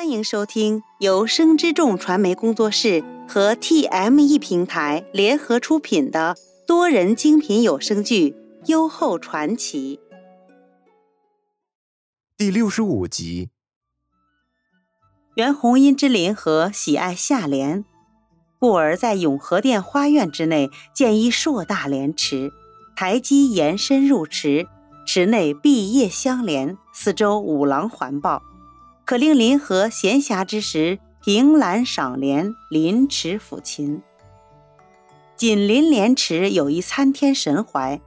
欢迎收听由生之众传媒工作室和 TME 平台联合出品的多人精品有声剧《优厚传奇》第六十五集。袁弘因之林和喜爱夏莲，故而在永和殿花苑之内建一硕大莲池，台基延伸入池，池内碧叶相连，四周五廊环抱。可令林和闲暇之时凭栏赏莲，临池抚琴。紧邻莲池有一参天神槐，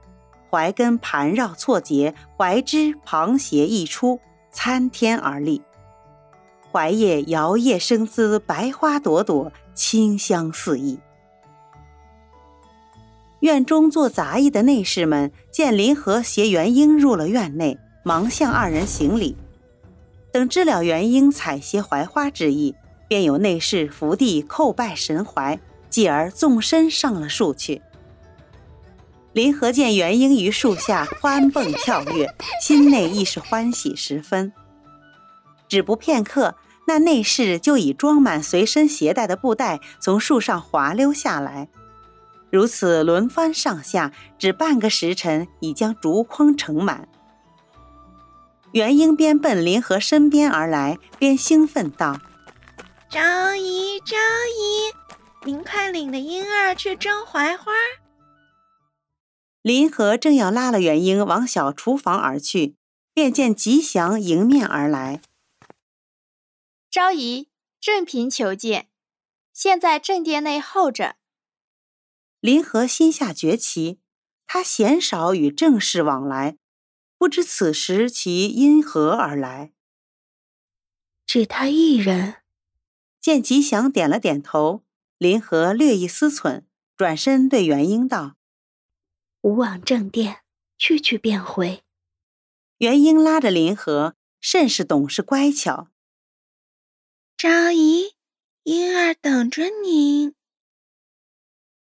槐根盘绕错节，槐枝旁斜溢出，参天而立。槐叶摇曳生姿，白花朵朵，清香四溢。院中做杂役的内侍们见林和携元英入了院内，忙向二人行礼。等知了元婴采撷槐花之意，便有内侍伏地叩拜神槐，继而纵身上了树去。林和见元婴于树下欢蹦跳跃，心内亦是欢喜十分。只不片刻，那内侍就已装满随身携带的布袋从树上滑溜下来，如此轮番上下，只半个时辰，已将竹筐盛满。元英边奔林和身边而来，边兴奋道：“昭仪，昭仪，您快领着婴儿去争槐花。”林和正要拉了元英往小厨房而去，便见吉祥迎面而来。昭仪，正嫔求见，现在正殿内候着。林和心下觉奇，他鲜少与正室往来。不知此时其因何而来？只他一人。见吉祥点了点头，林和略一思忖，转身对元英道：“吾往正殿，去去便回。”元英拉着林和，甚是懂事乖巧。昭仪，婴儿等着您。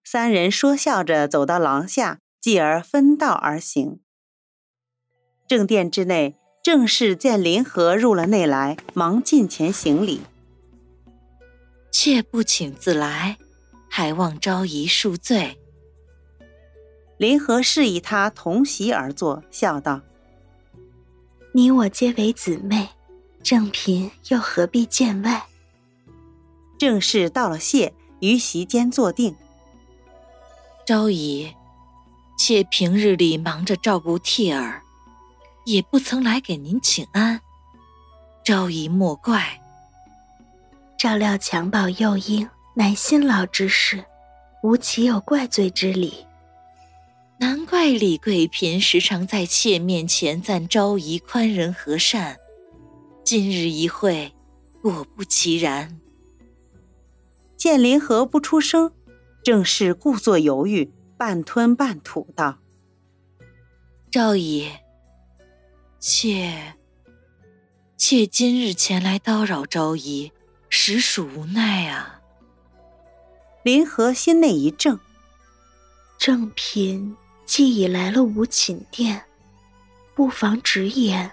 三人说笑着走到廊下，继而分道而行。正殿之内，正氏见林和入了内来，忙近前行礼。妾不请自来，还望昭仪恕罪。林和示意他同席而坐，笑道：“你我皆为姊妹，正嫔又何必见外？”正氏道了谢，于席间坐定。昭仪，妾平日里忙着照顾替儿。也不曾来给您请安，昭仪莫怪。照料襁褓幼婴，乃辛劳之事，无岂有怪罪之理？难怪李贵嫔时常在妾面前赞昭仪宽仁和善，今日一会，果不其然。见林和不出声，正是故作犹豫，半吞半吐道：“昭仪。”妾，妾今日前来叨扰昭仪，实属无奈啊。林和心内一怔，正嫔既已来了无寝殿，不妨直言。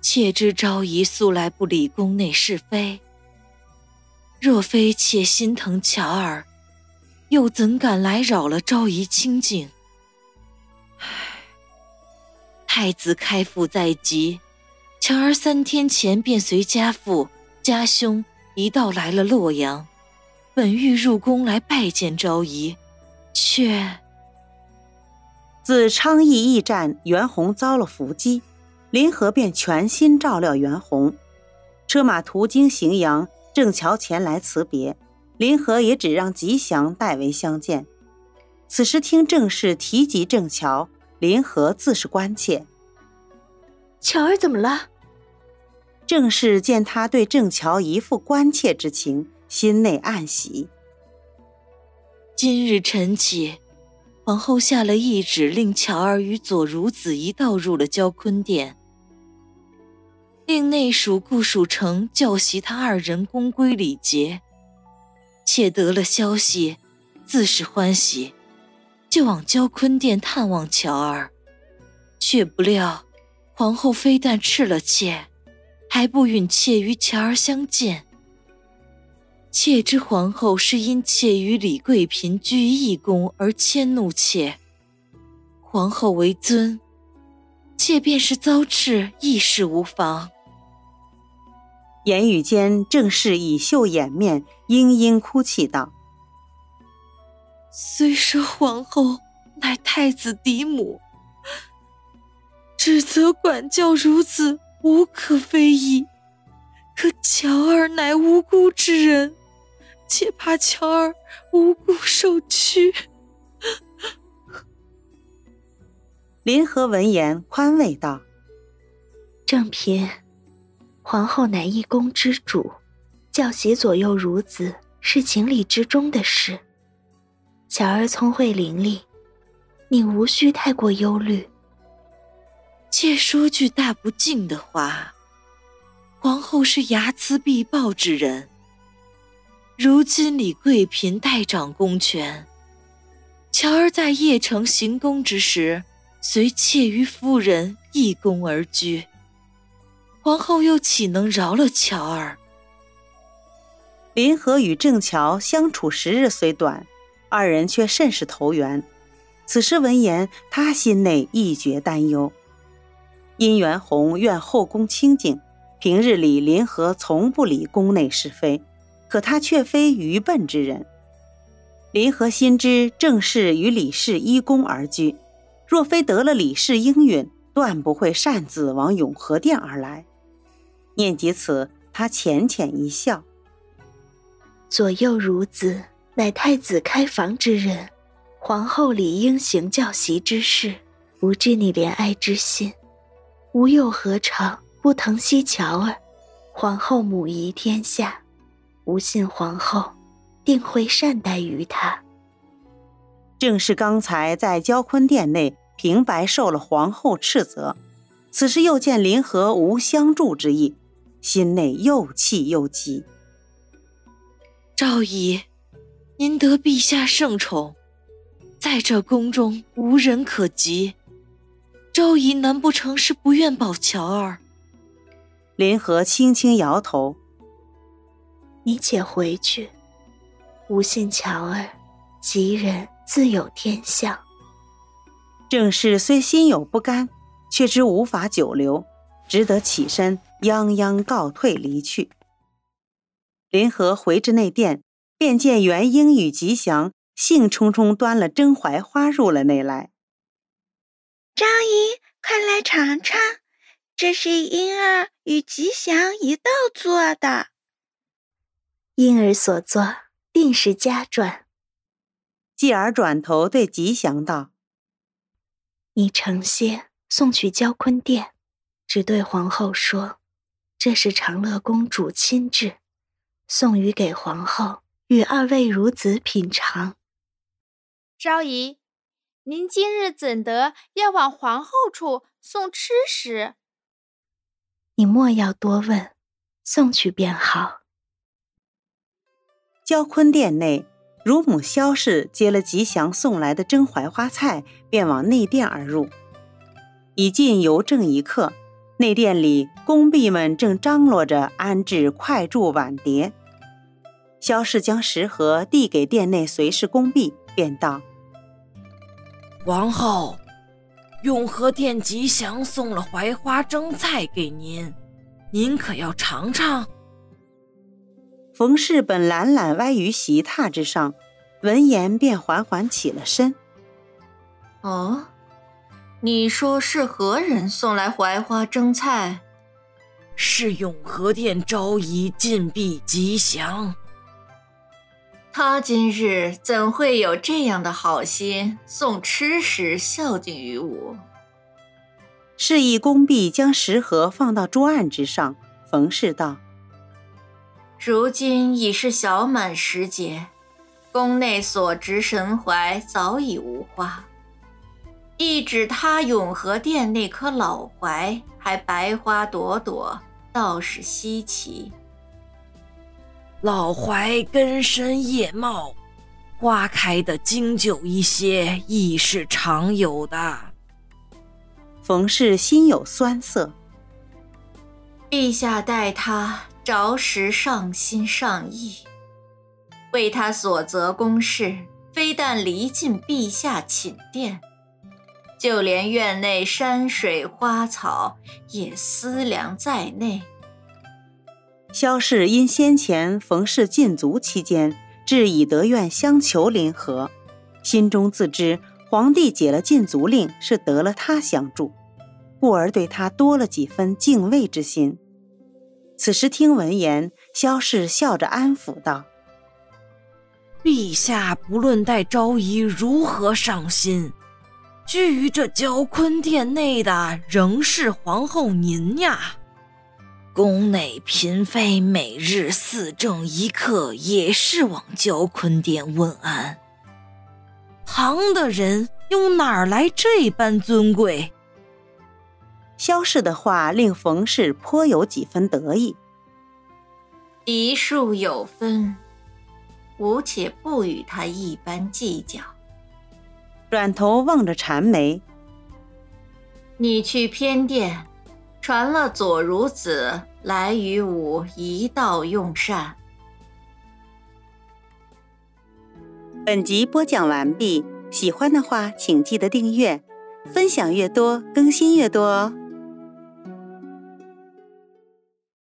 妾知昭仪素来不理宫内是非，若非妾心疼乔儿，又怎敢来扰了昭仪清静？太子开府在即，乔儿三天前便随家父、家兄一道来了洛阳，本欲入宫来拜见昭仪，却自昌邑驿站，袁弘遭了伏击，林和便全心照料袁弘。车马途经荥阳，郑乔前来辞别，林和也只让吉祥代为相见。此时听郑氏提及郑乔。林和自是关切，巧儿怎么了？郑氏见他对郑乔一副关切之情，心内暗喜。今日晨起，皇后下了懿旨，令乔儿与左孺子一道入了交坤殿，令内属顾蜀城教习他二人公规礼节。妾得了消息，自是欢喜。就往交坤殿探望乔儿，却不料皇后非但斥了妾，还不允妾与乔儿相见。妾知皇后是因妾与李贵嫔居一宫而迁怒妾，皇后为尊，妾便是遭斥亦是无妨。言语间，正是以袖掩面，嘤嘤哭泣道：“虽说皇后乃太子嫡母，指责管教孺子无可非议，可乔儿乃无辜之人。”且怕乔儿无辜受屈。林和闻言宽慰道：“正嫔，皇后乃一宫之主，教习左右孺子是情理之中的事。乔儿聪慧伶俐，你无需太过忧虑。且说句大不敬的话，皇后是睚眦必报之人。”如今李贵嫔代掌公权，乔儿在邺城行宫之时，随妾与夫人一宫而居。皇后又岂能饶了乔儿？林和与郑乔相处时日虽短，二人却甚是投缘。此时闻言，他心内一觉担忧。殷元洪愿后宫清静，平日里林和从不理宫内是非。可他却非愚笨之人。林和心知正氏与李氏依宫而居，若非得了李氏应允，断不会擅自往永和殿而来。念及此，他浅浅一笑：“左右孺子乃太子开房之人，皇后理应行教习之事，不知你怜爱之心，吾又何尝不疼惜乔儿？皇后母仪天下。”吾信皇后定会善待于他。正是刚才在交坤殿内平白受了皇后斥责，此时又见林和无相助之意，心内又气又急。赵姨，您得陛下圣宠，在这宫中无人可及，昭仪难不成是不愿保乔儿？林和轻轻摇头。你且回去，吾信乔儿，吉人自有天相。郑氏虽心有不甘，却知无法久留，只得起身泱泱告退离去。林和回至内殿，便见元英与吉祥兴冲冲端了蒸槐花入了内来。张姨，快来尝尝，这是婴儿与吉祥一道做的。婴儿所做，定是佳传。继而转头对吉祥道：“你盛些送去交坤殿，只对皇后说，这是长乐公主亲制，送予给皇后与二位孺子品尝。”昭仪，您今日怎得要往皇后处送吃食？你莫要多问，送去便好。交坤殿内，乳母萧氏接了吉祥送来的蒸槐花菜，便往内殿而入。已近邮政一刻，内殿里宫婢们正张罗着安置筷箸碗碟。萧氏将食盒递给殿内随侍宫婢，便道：“王后，永和殿吉祥送了槐花蒸菜给您，您可要尝尝。”冯氏本懒懒歪于席榻之上，闻言便缓缓起了身。哦，你说是何人送来槐花蒸菜？是永和殿昭仪禁闭吉祥。他今日怎会有这样的好心送吃食孝敬于我？示意宫婢将食盒放到桌案之上。冯氏道。如今已是小满时节，宫内所植神槐早已无花，一指他永和殿那棵老槐还白花朵朵，倒是稀奇。老槐根深叶茂，花开的经久一些，亦是常有的。冯氏心有酸涩。陛下待他着实上心上意，为他所责公事，非但离尽陛下寝殿，就连院内山水花草也思量在内。萧氏因先前冯氏禁足期间，至以德院相求临和，心中自知皇帝解了禁足令是得了他相助，故而对他多了几分敬畏之心。此时听闻言，萧氏笑着安抚道：“陛下不论待昭仪如何上心，居于这交坤殿内的仍是皇后您呀。”宫内嫔妃每日四正一刻，也是往交坤殿问安。旁的人又哪儿来这般尊贵？萧氏的话令冯氏颇有几分得意。嫡庶有分，吾且不与他一般计较。转头望着禅眉，你去偏殿。传了左孺子来与吾一道用膳。本集播讲完毕，喜欢的话请记得订阅，分享越多更新越多哦。